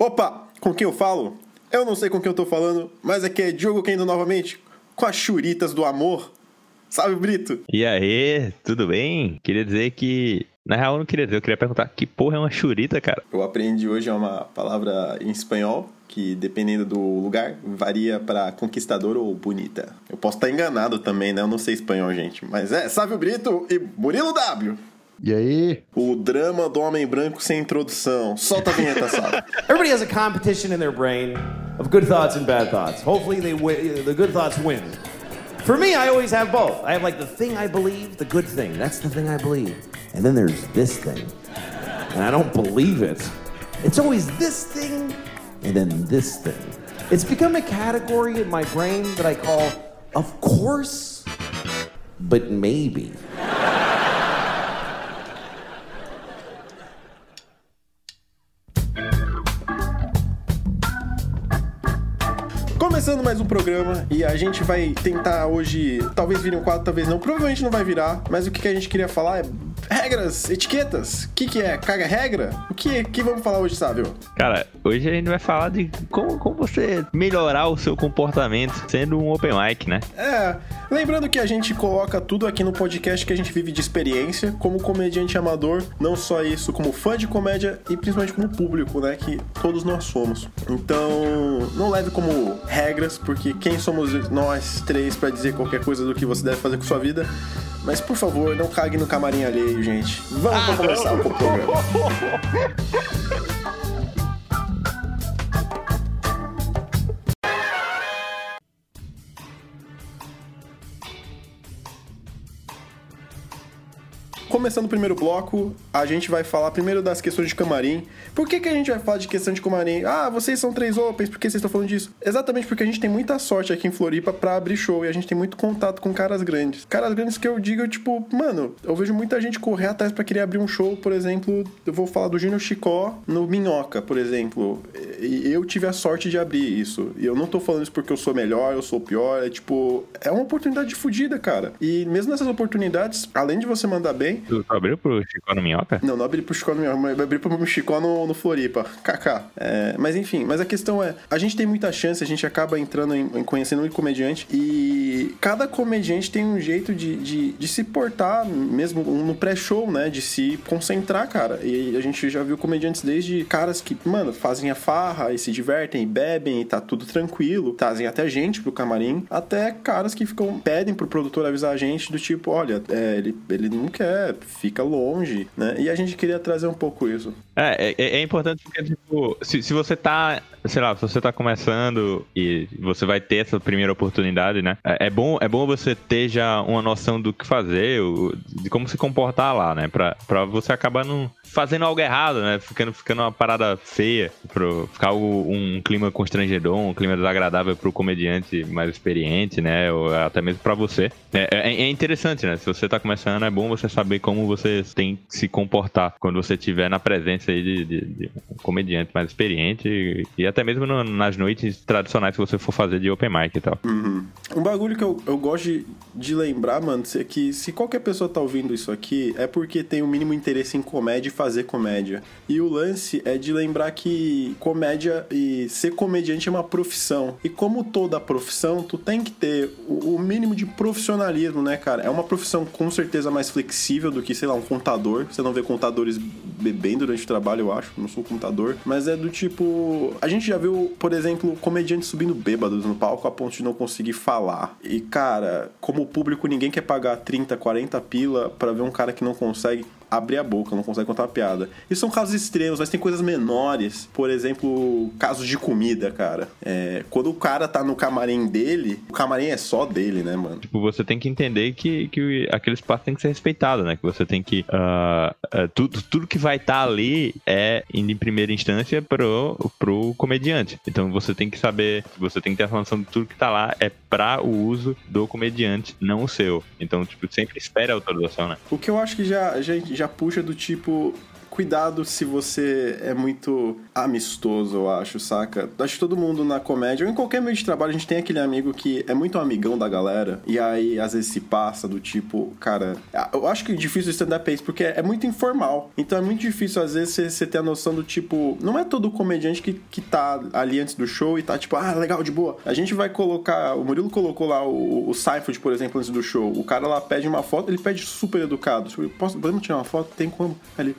Opa, com quem eu falo? Eu não sei com quem eu tô falando, mas aqui é Diogo Kendo novamente, com as churitas do amor. Salve, Brito! E aí, tudo bem? Queria dizer que. Na real, eu não queria dizer, eu queria perguntar que porra é uma churita, cara? Eu aprendi hoje uma palavra em espanhol que, dependendo do lugar, varia para conquistador ou bonita. Eu posso estar enganado também, né? Eu não sei espanhol, gente. Mas é, salve Brito e Murilo W! E aí? O drama do homem branco sem introdução. Solta a vinheta, sabe? Everybody has a competition in their brain of good thoughts and bad thoughts. Hopefully, they wi- the good thoughts win. For me, I always have both. I have like the thing I believe, the good thing. That's the thing I believe. And then there's this thing. And I don't believe it. It's always this thing and then this thing. It's become a category in my brain that I call, of course, but maybe. Começando mais um programa e a gente vai tentar hoje, talvez vire um quadro, talvez não, provavelmente não vai virar, mas o que que a gente queria falar é regras, etiquetas. O que que é? Caga regra? O que que vamos falar hoje, Sábio? Cara, hoje a gente vai falar de como, como você melhorar o seu comportamento sendo um open mic, né? É, lembrando que a gente coloca tudo aqui no podcast que a gente vive de experiência, como comediante amador, não só isso, como fã de comédia e principalmente como público, né, que todos nós somos. Então, não leve como regras, porque quem somos nós três pra dizer qualquer coisa do que você deve fazer com sua vida? Mas por favor, não cague no camarim alheio, gente. Vamos pra começar o programa. Começando o primeiro bloco, a gente vai falar primeiro das questões de camarim. Por que, que a gente vai falar de questão de camarim? Ah, vocês são três opens, por que vocês estão falando disso? Exatamente porque a gente tem muita sorte aqui em Floripa pra abrir show e a gente tem muito contato com caras grandes. Caras grandes que eu digo, tipo, mano, eu vejo muita gente correr atrás pra querer abrir um show, por exemplo, eu vou falar do Júnior Chicó no Minhoca, por exemplo. E eu tive a sorte de abrir isso. E eu não tô falando isso porque eu sou melhor, eu sou pior, é tipo, é uma oportunidade fodida, cara. E mesmo nessas oportunidades, além de você mandar bem, Tu abriu pro Chico no Minhoca? não, não abri pro Chicó no Minhoca, mas abri pro Chicó no, no Floripa. KK. É, mas enfim, mas a questão é, a gente tem muita chance, a gente acaba entrando em, em conhecendo um comediante e cada comediante tem um jeito de, de, de se portar, mesmo no pré-show, né? De se concentrar, cara. E a gente já viu comediantes desde caras que, mano, fazem a farra e se divertem e bebem e tá tudo tranquilo, trazem até gente pro camarim, até caras que ficam, pedem pro produtor avisar a gente do tipo, olha, é, ele, ele não quer, fica longe, né? E a gente queria trazer um pouco isso. É, é, é importante porque, tipo, se, se você tá, sei lá, se você tá começando e você vai ter essa primeira oportunidade, né? É, é bom, é bom você ter já uma noção do que fazer, de como se comportar lá, né? Pra, pra você acabar não fazendo algo errado, né? Ficando, ficando uma parada feia, pro, ficar algo, um clima constrangedor, um clima desagradável pro comediante mais experiente, né? Ou até mesmo pra você. É, é, é interessante, né? Se você tá começando, é bom você saber como você tem que se comportar quando você estiver na presença de, de- de um comediante mais experiente e, e até mesmo no- nas noites tradicionais que você for fazer de open mic e tal. Um bagulho que eu, eu gosto de, de lembrar, mano, é que se qualquer pessoa tá ouvindo isso aqui, é porque tem o mínimo interesse em comédia e fazer comédia. E o lance é de lembrar que comédia e ser comediante é uma profissão. E como toda profissão, tu tem que ter o, o mínimo de profissionalismo, né, cara? É uma profissão com certeza mais flexível do que, sei lá, um contador. Você não vê contadores bebendo durante o trabalho, eu acho. Não sou contador. Mas é do tipo. A gente já viu, por exemplo, comediantes subindo bêbados no palco a ponto de não conseguir falar. E, cara, como público, ninguém quer pagar 30, 40 pila pra ver um cara que não consegue abrir a boca, não consegue contar uma piada. E são casos extremos, mas tem coisas menores. Por exemplo, casos de comida, cara. É, quando o cara tá no camarim dele, o camarim é só dele, né, mano? Tipo, você tem que entender que, que aquele espaço tem que ser respeitado, né? Que você tem que. ah, ah, tudo, tudo que vai estar ali é, indo em primeira instância, pro, pro comediante. Então você tem que saber, você tem que ter a noção de tudo que tá lá é pra o uso do comediante, não o seu. Então, tipo, sempre espere a autorização, né? O que eu acho que já, já, já puxa do tipo. Cuidado se você é muito amistoso, eu acho, saca? Acho que todo mundo na comédia, ou em qualquer meio de trabalho, a gente tem aquele amigo que é muito amigão da galera, e aí às vezes se passa do tipo, cara. Eu acho que é difícil stand-up é porque é muito informal. Então é muito difícil, às vezes, você, você ter a noção do tipo. Não é todo comediante que, que tá ali antes do show e tá tipo, ah, legal, de boa. A gente vai colocar. O Murilo colocou lá o, o Seinfeld, por exemplo, antes do show. O cara lá pede uma foto, ele pede super educado. Tipo, Posso, podemos tirar uma foto? Tem como? Ali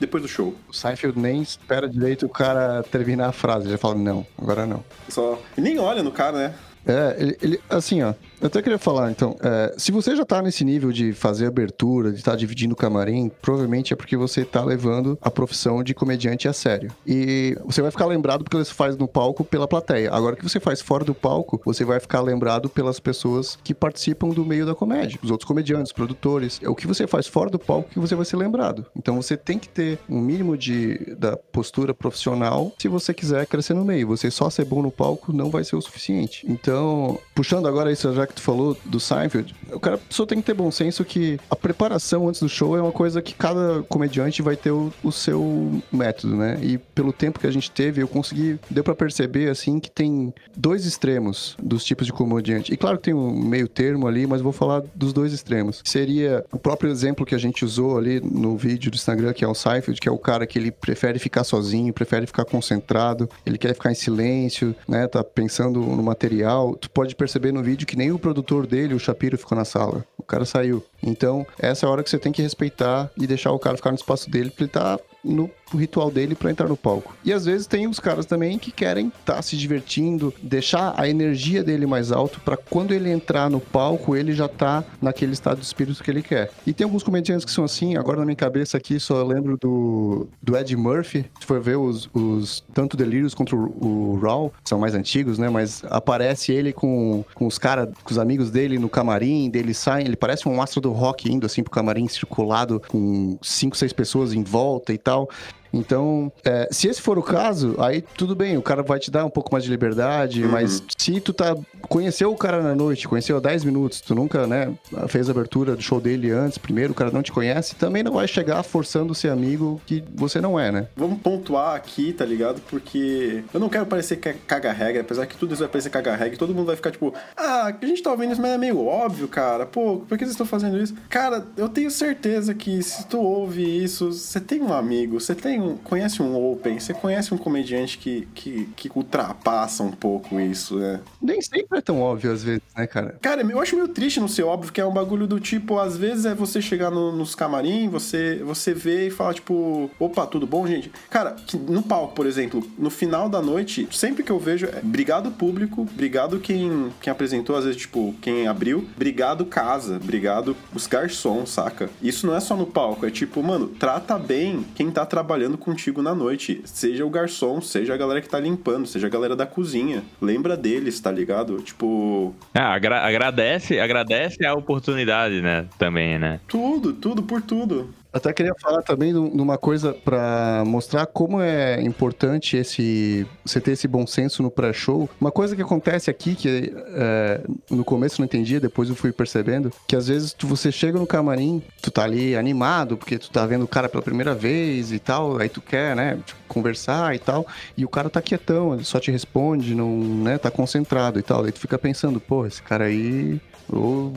depois do show. O Seinfeld nem espera direito o cara terminar a frase, já fala, não, agora não. Só. E nem olha no cara, né? É, ele, ele, assim, ó, eu até queria falar, então, é, se você já tá nesse nível de fazer abertura, de estar tá dividindo o camarim, provavelmente é porque você tá levando a profissão de comediante a sério. E você vai ficar lembrado porque você faz no palco pela plateia. Agora, que você faz fora do palco, você vai ficar lembrado pelas pessoas que participam do meio da comédia, os outros comediantes, produtores. É o que você faz fora do palco que você vai ser lembrado. Então, você tem que ter um mínimo de da postura profissional se você quiser crescer no meio. Você só ser bom no palco não vai ser o suficiente. Então, puxando agora isso já que tu falou do Seinfeld, o cara só tem que ter bom senso que a preparação antes do show é uma coisa que cada comediante vai ter o, o seu método, né? E pelo tempo que a gente teve, eu consegui, deu para perceber, assim, que tem dois extremos dos tipos de comediante. E claro que tem um meio termo ali, mas vou falar dos dois extremos. Seria o próprio exemplo que a gente usou ali no vídeo do Instagram, que é o Seinfeld, que é o cara que ele prefere ficar sozinho, prefere ficar concentrado, ele quer ficar em silêncio, né? Tá pensando no material. Tu pode perceber no vídeo que nem o produtor dele, o Shapiro, ficou na sala. O cara saiu. Então, essa é a hora que você tem que respeitar e deixar o cara ficar no espaço dele, porque ele tá no ritual dele para entrar no palco. E às vezes tem os caras também que querem estar tá se divertindo, deixar a energia dele mais alto para quando ele entrar no palco, ele já tá naquele estado de espírito que ele quer. E tem alguns comediantes que são assim, agora na minha cabeça aqui só lembro do, do Ed Murphy, se for ver os, os tanto Delírios quanto o, o Raw, são mais antigos, né, mas aparece ele com, com os caras, com os amigos dele no camarim, dele sai, ele parece um astro do rock indo assim pro camarim circulado com cinco, seis pessoas em volta e tal tal. Então, é, se esse for o caso, aí tudo bem, o cara vai te dar um pouco mais de liberdade, uhum. mas se tu tá conheceu o cara na noite, conheceu há 10 minutos, tu nunca, né, fez a abertura do show dele antes, primeiro, o cara não te conhece, também não vai chegar forçando ser amigo que você não é, né? Vamos pontuar aqui, tá ligado? Porque eu não quero parecer caga-regra, apesar que tudo isso vai parecer caga-regra, e todo mundo vai ficar tipo, ah, a gente tá ouvindo isso, mas é meio óbvio, cara, pô, por que vocês estão fazendo isso? Cara, eu tenho certeza que se tu ouve isso, você tem um amigo, você tem um, conhece um open, você conhece um comediante que, que, que ultrapassa um pouco isso, né? Nem sempre é tão óbvio às vezes, né, cara? Cara, eu acho meio triste não ser óbvio, que é um bagulho do tipo, às vezes é você chegar no, nos camarim, você, você vê e fala, tipo, opa, tudo bom, gente? Cara, no palco, por exemplo, no final da noite, sempre que eu vejo, é obrigado público, obrigado quem, quem apresentou, às vezes, tipo, quem abriu, obrigado casa, obrigado os garçons, saca? Isso não é só no palco, é tipo, mano, trata bem quem tá trabalhando contigo na noite, seja o garçom, seja a galera que tá limpando, seja a galera da cozinha. Lembra deles, tá ligado? Tipo. Ah, agra agradece, agradece a oportunidade, né? Também, né? Tudo, tudo por tudo. Até queria falar também de uma coisa para mostrar como é importante esse você ter esse bom senso no pré-show. Uma coisa que acontece aqui que é, no começo não entendia, depois eu fui percebendo que às vezes tu, você chega no camarim, tu tá ali animado porque tu tá vendo o cara pela primeira vez e tal, aí tu quer, né, tipo, conversar e tal, e o cara tá quietão, ele só te responde, não, né, tá concentrado e tal. Aí tu fica pensando, pô, esse cara aí ou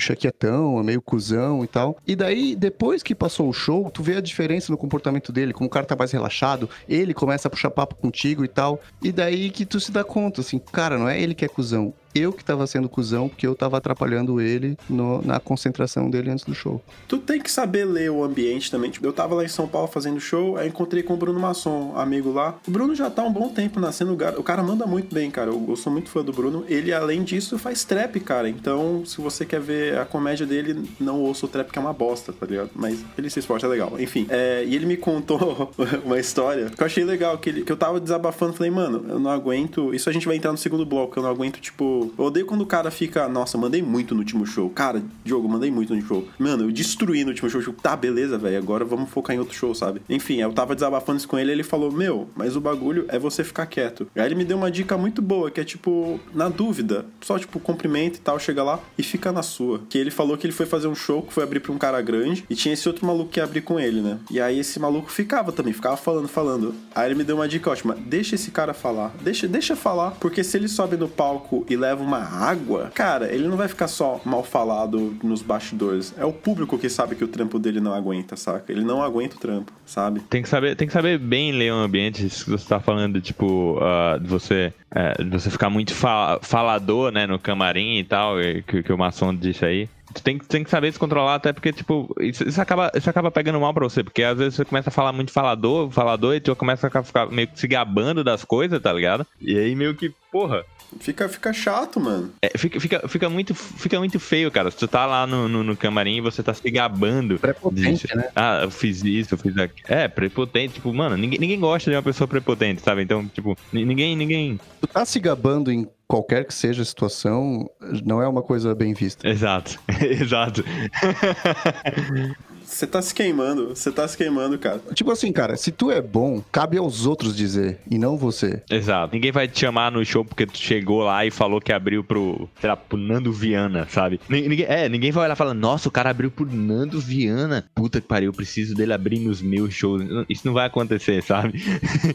chaquietão, meio cuzão e tal. E daí, depois que passou o show, tu vê a diferença no comportamento dele, como o cara tá mais relaxado, ele começa a puxar papo contigo e tal. E daí que tu se dá conta, assim, cara, não é ele que é cuzão, eu que tava sendo cuzão, porque eu tava atrapalhando ele no, na concentração dele antes do show. Tu tem que saber ler o ambiente também. Tipo, eu tava lá em São Paulo fazendo show, aí encontrei com o Bruno Masson, amigo lá. O Bruno já tá um bom tempo nascendo. O cara manda muito bem, cara. Eu, eu sou muito fã do Bruno. Ele, além disso, faz trap, cara. Então, se você quer ver a comédia dele, não ouça o trap, que é uma bosta, tá ligado? Mas ele se esforça, é legal. Enfim, é, e ele me contou uma história que eu achei legal, que, ele, que eu tava desabafando. Falei, mano, eu não aguento. Isso a gente vai entrar no segundo bloco. Eu não aguento, tipo. Eu odeio quando o cara fica, nossa, mandei muito no último show. Cara, Diogo, mandei muito no último show. Mano, eu destruí no último show. Tipo, tá, beleza, velho, agora vamos focar em outro show, sabe? Enfim, eu tava desabafando isso com ele ele falou, meu, mas o bagulho é você ficar quieto. Aí ele me deu uma dica muito boa, que é tipo, na dúvida, só tipo, cumprimenta e tal, chega lá e fica na sua. Que ele falou que ele foi fazer um show, que foi abrir pra um cara grande, e tinha esse outro maluco que ia abrir com ele, né? E aí esse maluco ficava também, ficava falando, falando. Aí ele me deu uma dica ótima, deixa esse cara falar, deixa, deixa falar, porque se ele sobe no palco e leva uma água, cara, ele não vai ficar só mal falado nos bastidores. É o público que sabe que o trampo dele não aguenta, saca? Ele não aguenta o trampo, sabe? Tem que saber, tem que saber bem ler o ambiente. Se você tá falando, tipo, uh, de você, de você ficar muito fa falador, né, no camarim e tal, que, que o maçom disse aí. Tu tem, tem que saber se controlar, até porque, tipo, isso, isso, acaba, isso acaba pegando mal pra você, porque às vezes você começa a falar muito falador, falador, e tu começa a ficar meio que se gabando das coisas, tá ligado? E aí meio que, porra, Fica, fica chato, mano. É, fica, fica, fica, muito, fica muito feio, cara. Se tu tá lá no, no, no camarim e você tá se gabando. Prepotente, disso. né? Ah, eu fiz isso, eu fiz aquilo. É, prepotente. Tipo, mano, ninguém, ninguém gosta de uma pessoa prepotente, sabe? Então, tipo, ninguém, ninguém. Tu tá se gabando em qualquer que seja a situação, não é uma coisa bem vista. Exato, exato. Você tá se queimando, você tá se queimando, cara. Tipo assim, cara, se tu é bom, cabe aos outros dizer, e não você. Exato. Ninguém vai te chamar no show porque tu chegou lá e falou que abriu pro, sei lá, pro Nando Viana, sabe? Ninguém, é, ninguém vai olhar e falar, nossa, o cara abriu pro Nando Viana. Puta que pariu, eu preciso dele abrir nos meus shows. Isso não vai acontecer, sabe?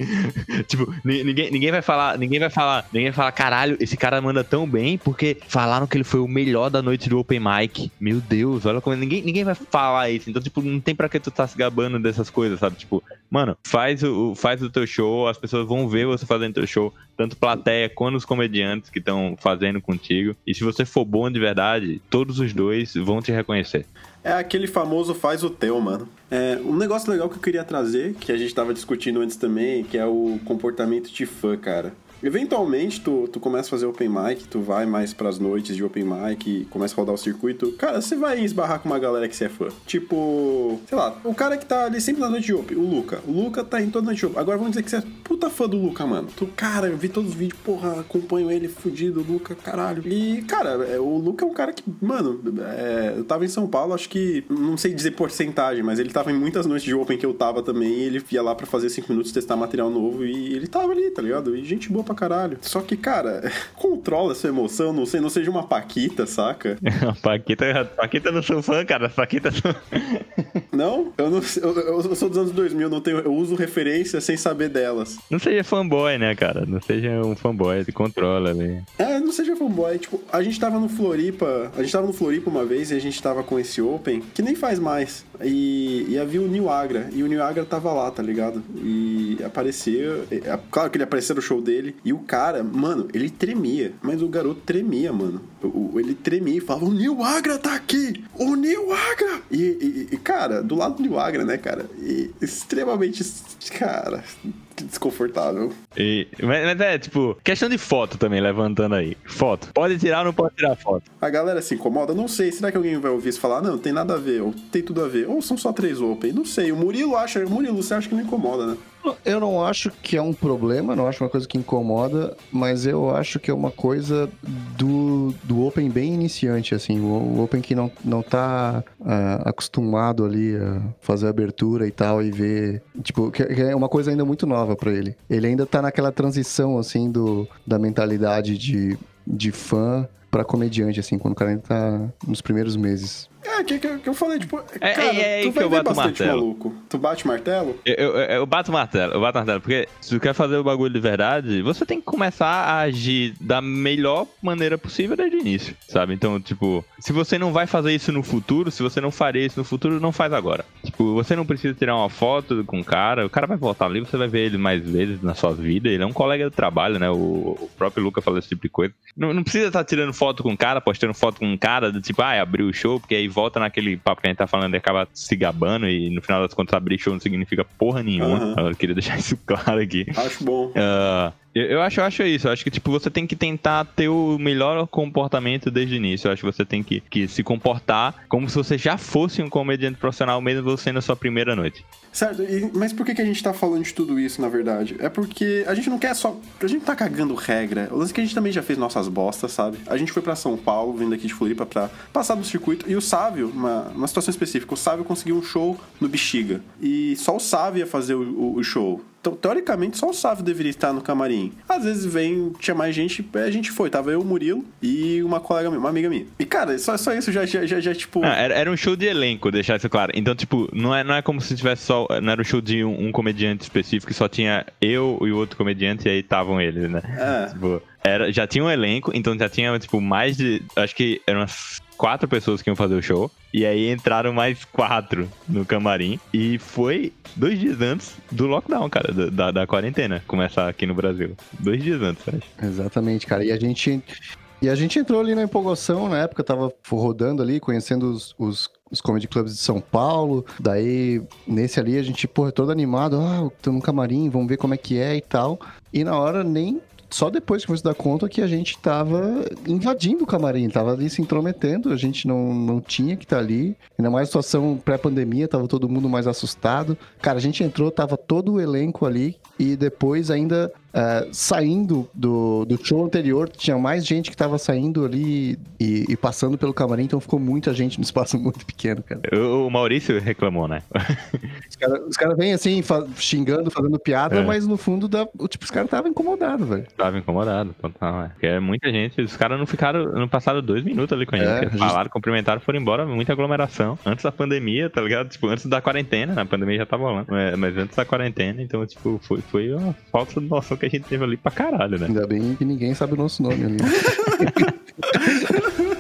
tipo, ninguém, ninguém vai falar, ninguém vai falar, ninguém vai falar, caralho, esse cara manda tão bem porque falaram que ele foi o melhor da noite do Open Mic. Meu Deus, olha como. Ninguém, ninguém vai falar isso. Então, tipo, não tem pra que tu tá se gabando dessas coisas, sabe? Tipo, mano, faz o, faz o teu show, as pessoas vão ver você fazendo teu show, tanto plateia quanto os comediantes que estão fazendo contigo. E se você for bom de verdade, todos os dois vão te reconhecer. É aquele famoso faz o teu, mano. É, um negócio legal que eu queria trazer, que a gente tava discutindo antes também, que é o comportamento de fã, cara. Eventualmente, tu, tu começa a fazer open mic, tu vai mais pras noites de open mic, começa a rodar o circuito. Cara, você vai esbarrar com uma galera que você é fã. Tipo, sei lá, o cara que tá ali sempre na noite de open, o Luca. O Luca tá em toda noite de open. Agora vamos dizer que você é puta fã do Luca, mano. Tu, cara, eu vi todos os vídeos, porra, acompanho ele fudido, Luca, caralho. E, cara, é, o Luca é um cara que, mano, é, eu tava em São Paulo, acho que, não sei dizer porcentagem, mas ele tava em muitas noites de open que eu tava também. Ele ia lá pra fazer 5 minutos, testar material novo e ele tava ali, tá ligado? E gente boa pra caralho. Só que, cara, controla essa emoção, não sei, não seja uma Paquita, saca? Paquita, Paquita não sou fã, cara. Paquita sou... Não? Eu, não eu, eu, sou dos anos 2000, não tenho, eu uso referência sem saber delas. Não seja fanboy, né, cara? Não seja um fanboy, se controla ali. É, não seja fanboy. Tipo, a gente tava no Floripa, a gente tava no Floripa uma vez e a gente tava com esse Open, que nem faz mais. E, e havia o New Agra, e o New Agra tava lá, tá ligado? E apareceu, é, claro que ele apareceu no show dele, e o cara, mano, ele tremia, mas o garoto tremia, mano. O, ele tremia e falava: O New Agra tá aqui! O New Agra! E, e, cara, do lado do New Agra, né, cara? E extremamente. Cara, desconfortável. E, mas, mas, é, tipo, questão de foto também, levantando aí. Foto. Pode tirar ou não pode tirar foto? A galera se incomoda? Não sei. Será que alguém vai ouvir isso falar? Não, tem nada a ver. Ou tem tudo a ver. Ou são só três open. Não sei. O Murilo acha. O Murilo, você acha que não incomoda, né? Eu não acho que é um problema, não acho uma coisa que incomoda, mas eu acho que é uma coisa do, do Open bem iniciante, assim, o, Open que não, não tá uh, acostumado ali a fazer abertura e tal e ver, tipo, que é uma coisa ainda muito nova para ele. Ele ainda tá naquela transição, assim, do, da mentalidade de, de fã para comediante, assim, quando o cara ainda tá nos primeiros meses. É, que, que, que eu falei, tipo, é, cara, é, é tu que eu bato martelo. maluco. Tu bate martelo? Eu, eu, eu, bato martelo, eu bato martelo, porque se tu quer fazer o bagulho de verdade, você tem que começar a agir da melhor maneira possível desde o início, sabe? Então, tipo, se você não vai fazer isso no futuro, se você não faria isso no futuro, não faz agora. Tipo, você não precisa tirar uma foto com o cara, o cara vai voltar ali, você vai ver ele mais vezes na sua vida, ele é um colega de trabalho, né? O, o próprio Luca fala esse tipo de coisa. Não, não precisa estar tirando foto com o cara, postando foto com um cara, do tipo, ah, abriu o show, porque aí volta naquele papo que a gente tá falando e acaba se gabando e no final das contas abrir show não significa porra nenhuma. Uhum. Eu queria deixar isso claro aqui. Acho bom. Uh, Eu, eu acho, eu acho isso. Eu acho que, tipo, você tem que tentar ter o melhor comportamento desde o início. Eu acho que você tem que, que se comportar como se você já fosse um comediante profissional, mesmo você na sua primeira noite. Certo, e- mas por que, que a gente tá falando de tudo isso, na verdade? É porque a gente não quer só. A gente tá cagando regra. O lance é que a gente também já fez nossas bostas, sabe? A gente foi pra São Paulo, vindo aqui de Floripa pra passar no circuito. E o Sávio, uma, uma situação específica, o Sávio conseguiu um show no Bexiga. E só o Sávio ia fazer o, o- o show. Então, teoricamente, só o Sávio deveria estar no camarim. Às vezes vem, tinha mais gente, a gente foi. Tava eu, o Murilo e uma colega minha, uma amiga minha. E, cara, só, só isso já, já, já, já, tipo. Não, era, era um show de elenco, deixar isso claro. Então, tipo, não é, não é como se tivesse só. Não era um show de um, um comediante específico, só tinha eu e o outro comediante e aí estavam eles, né? É. Tipo, era, já tinha um elenco, então já tinha, tipo, mais de. Acho que eram umas quatro pessoas que iam fazer o show. E aí entraram mais quatro no camarim. E foi dois dias antes do lockdown, cara, da, da, quarentena, começar aqui no Brasil. Dois dias antes, acho. Exatamente, cara. E a gente. E a gente entrou ali na empolgação, na época tava rodando ali, conhecendo os, os, os comedy clubs de São Paulo. Daí, nesse ali, a gente, porra, todo animado, ah, tô no camarim, vamos ver como é que é e tal. E na hora, nem. Só depois que foi se dar conta que a gente tava invadindo o camarim, tava ali se intrometendo, a gente não, não tinha que estar ali. Ainda mais situação pré-pandemia, tava todo mundo mais assustado. Cara, a gente entrou, tava todo o elenco ali, e depois ainda é, saindo do, do show anterior, tinha mais gente que tava saindo ali e, e passando pelo camarim, então ficou muita gente no espaço muito pequeno, cara. O, Maurício reclamou, né? Os caras cara vêm assim, fa- xingando, fazendo piada, É. mas no fundo, o tipo, os caras estavam incomodados, velho. Tava incomodado, total, é. Porque é muita gente, os caras não ficaram, não passaram dois minutos ali com a gente. É, Eles a gente- falaram, cumprimentaram, foram embora, muita aglomeração. Antes da pandemia, tá ligado? Tipo, antes da quarentena, né? a pandemia já tava rolando. Mas, mas antes da quarentena, então, tipo, foi, foi uma falta de noção que a gente teve ali pra caralho, né? Ainda bem que ninguém sabe o nosso nome ali.